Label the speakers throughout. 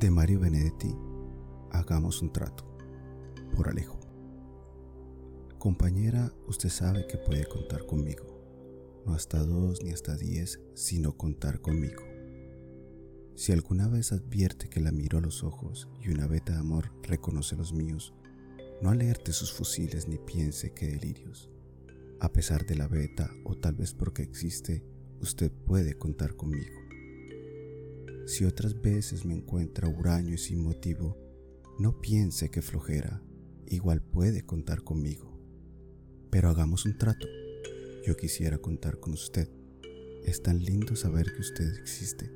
Speaker 1: De Mario Benedetti, Hagamos un trato. Por Alejo. Compañera, usted sabe que puede contar conmigo. No hasta dos ni hasta diez, sino contar conmigo. Si alguna vez advierte que la miro a los ojos y una veta de amor reconoce los míos, no alerte sus fusiles ni piense que delirios. A pesar de la beta o tal vez porque existe, usted puede contar conmigo. Si otras veces me encuentra huraño y sin motivo, no piense que flojera, igual puede contar conmigo. Pero hagamos un trato. Yo quisiera contar con usted. Es tan lindo saber que usted existe.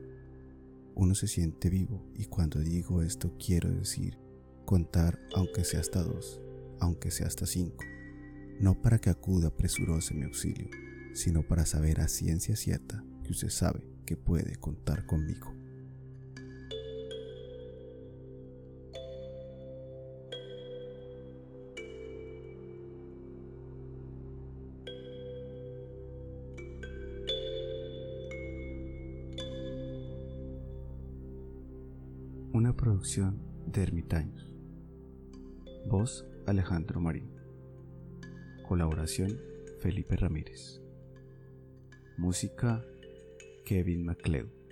Speaker 1: Uno se siente vivo y cuando digo esto quiero decir contar aunque sea hasta dos, aunque sea hasta cinco. No para que acuda presuroso en mi auxilio, sino para saber a ciencia cierta que usted sabe que puede contar conmigo. Una producción de Ermitaños. Voz Alejandro Marín. Colaboración Felipe Ramírez. Música Kevin MacLeod.